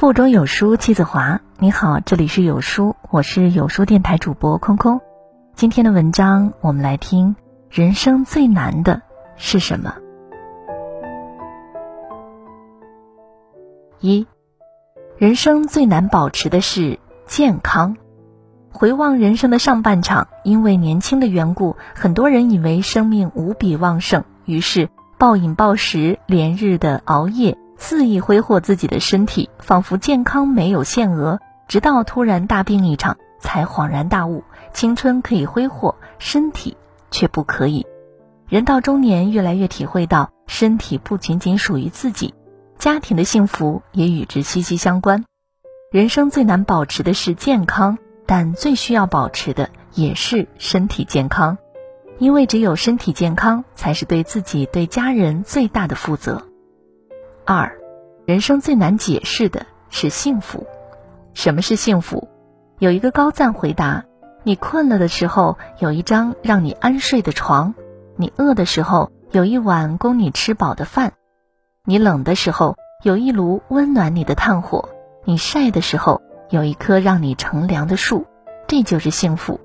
腹中有书气自华。你好，这里是有书，我是有书电台主播空空。今天的文章，我们来听：人生最难的是什么？一，人生最难保持的是健康。回望人生的上半场，因为年轻的缘故，很多人以为生命无比旺盛，于是暴饮暴食，连日的熬夜。肆意挥霍自己的身体，仿佛健康没有限额，直到突然大病一场，才恍然大悟：青春可以挥霍，身体却不可以。人到中年，越来越体会到，身体不仅仅属于自己，家庭的幸福也与之息息相关。人生最难保持的是健康，但最需要保持的也是身体健康，因为只有身体健康，才是对自己、对家人最大的负责。二，人生最难解释的是幸福。什么是幸福？有一个高赞回答：你困了的时候，有一张让你安睡的床；你饿的时候，有一碗供你吃饱的饭；你冷的时候，有一炉温暖你的炭火；你晒的时候，有一棵让你乘凉的树。这就是幸福。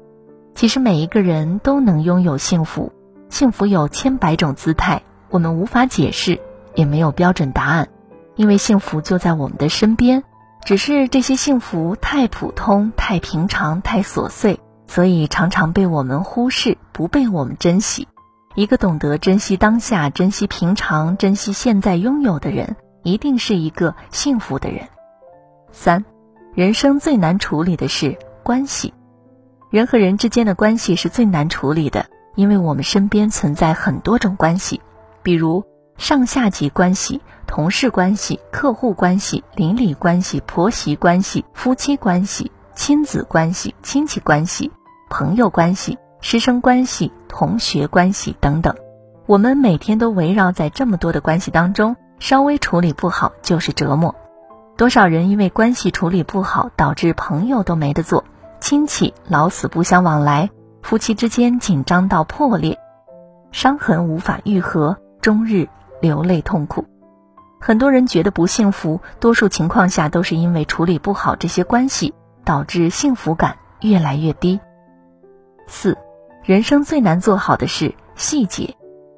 其实每一个人都能拥有幸福，幸福有千百种姿态，我们无法解释。也没有标准答案，因为幸福就在我们的身边，只是这些幸福太普通、太平常、太琐碎，所以常常被我们忽视，不被我们珍惜。一个懂得珍惜当下、珍惜平常、珍惜现在拥有的人，一定是一个幸福的人。三，人生最难处理的是关系，人和人之间的关系是最难处理的，因为我们身边存在很多种关系，比如。上下级关系、同事关系、客户关系、邻里关系、婆媳关系、夫妻关系、亲子关系、亲戚关系、朋友关系、师生关系、同学关系等等，我们每天都围绕在这么多的关系当中，稍微处理不好就是折磨。多少人因为关系处理不好，导致朋友都没得做，亲戚老死不相往来，夫妻之间紧张到破裂，伤痕无法愈合，终日。流泪痛苦，很多人觉得不幸福，多数情况下都是因为处理不好这些关系，导致幸福感越来越低。四，人生最难做好的是细节。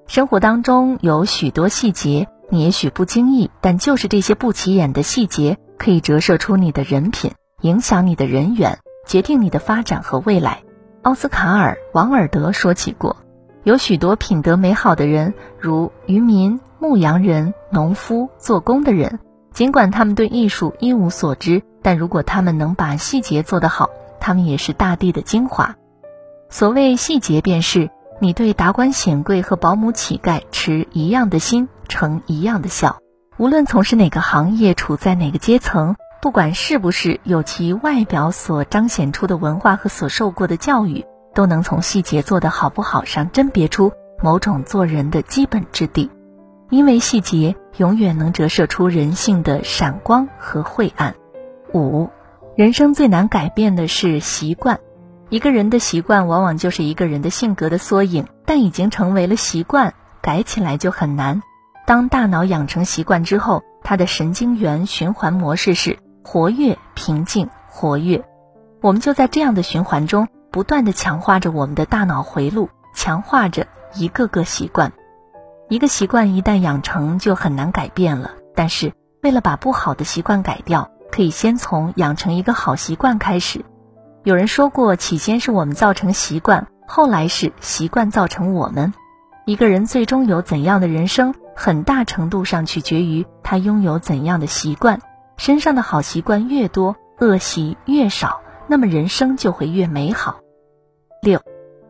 生活当中有许多细节，你也许不经意，但就是这些不起眼的细节，可以折射出你的人品，影响你的人缘，决定你的发展和未来。奥斯卡尔·王尔德说起过，有许多品德美好的人，如渔民。牧羊人、农夫、做工的人，尽管他们对艺术一无所知，但如果他们能把细节做得好，他们也是大地的精华。所谓细节，便是你对达官显贵和保姆乞丐持一样的心，呈一样的笑。无论从事哪个行业，处在哪个阶层，不管是不是有其外表所彰显出的文化和所受过的教育，都能从细节做得好不好上甄别出某种做人的基本质地。因为细节永远能折射出人性的闪光和晦暗。五，人生最难改变的是习惯。一个人的习惯往往就是一个人的性格的缩影，但已经成为了习惯，改起来就很难。当大脑养成习惯之后，它的神经元循环模式是活跃、平静、活跃。我们就在这样的循环中，不断的强化着我们的大脑回路，强化着一个个习惯。一个习惯一旦养成，就很难改变了。但是，为了把不好的习惯改掉，可以先从养成一个好习惯开始。有人说过，起先是我们造成习惯，后来是习惯造成我们。一个人最终有怎样的人生，很大程度上取决于他拥有怎样的习惯。身上的好习惯越多，恶习越少，那么人生就会越美好。六，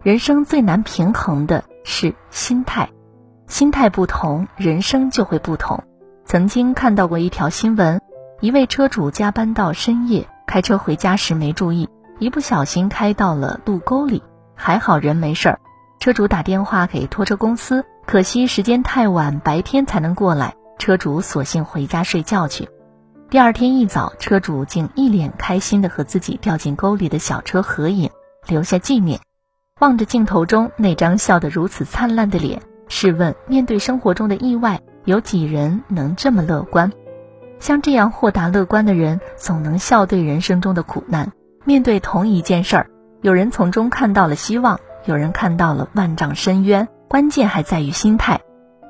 人生最难平衡的是心态。心态不同，人生就会不同。曾经看到过一条新闻，一位车主加班到深夜，开车回家时没注意，一不小心开到了路沟里，还好人没事儿。车主打电话给拖车公司，可惜时间太晚，白天才能过来，车主索性回家睡觉去。第二天一早，车主竟一脸开心的和自己掉进沟里的小车合影，留下纪念。望着镜头中那张笑得如此灿烂的脸。试问，面对生活中的意外，有几人能这么乐观？像这样豁达乐观的人，总能笑对人生中的苦难。面对同一件事儿，有人从中看到了希望，有人看到了万丈深渊。关键还在于心态。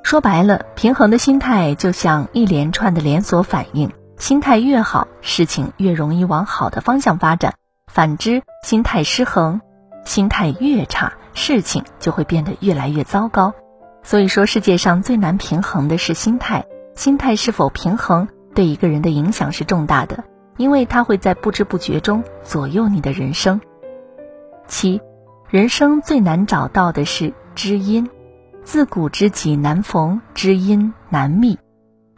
说白了，平衡的心态就像一连串的连锁反应，心态越好，事情越容易往好的方向发展；反之，心态失衡，心态越差，事情就会变得越来越糟糕。所以说，世界上最难平衡的是心态。心态是否平衡，对一个人的影响是重大的，因为它会在不知不觉中左右你的人生。七，人生最难找到的是知音。自古知己难逢，知音难觅。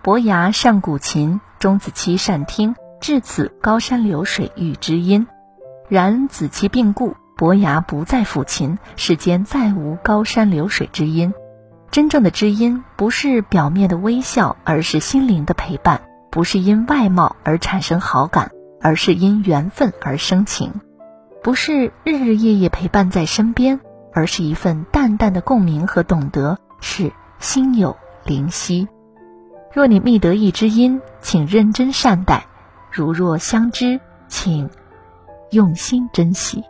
伯牙善鼓琴，钟子期善听。至此，高山流水遇知音。然子期病故，伯牙不再抚琴，世间再无高山流水之音。真正的知音，不是表面的微笑，而是心灵的陪伴；不是因外貌而产生好感，而是因缘分而生情；不是日日夜夜陪伴在身边。而是一份淡淡的共鸣和懂得，是心有灵犀。若你觅得一知音，请认真善待；如若相知，请用心珍惜。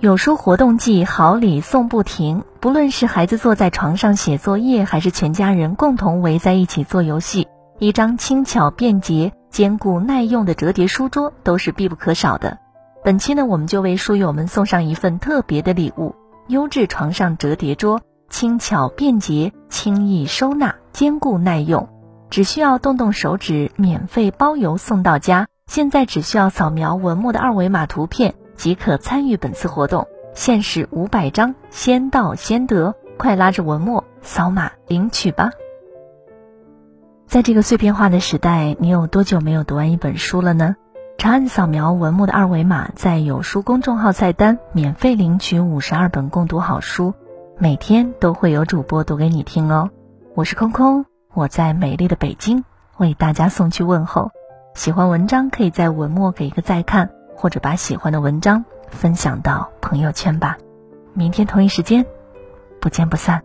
有书活动季，好礼送不停。不论是孩子坐在床上写作业，还是全家人共同围在一起做游戏，一张轻巧便捷。坚固耐用的折叠书桌都是必不可少的。本期呢，我们就为书友们送上一份特别的礼物——优质床上折叠桌，轻巧便捷，轻易收纳，坚固耐用，只需要动动手指，免费包邮送到家。现在只需要扫描文末的二维码图片即可参与本次活动，限时五百张，先到先得，快拉着文墨扫码领取吧。在这个碎片化的时代，你有多久没有读完一本书了呢？长按扫描文末的二维码，在有书公众号菜单免费领取五十二本共读好书，每天都会有主播读给你听哦。我是空空，我在美丽的北京为大家送去问候。喜欢文章可以在文末给一个再看，或者把喜欢的文章分享到朋友圈吧。明天同一时间，不见不散。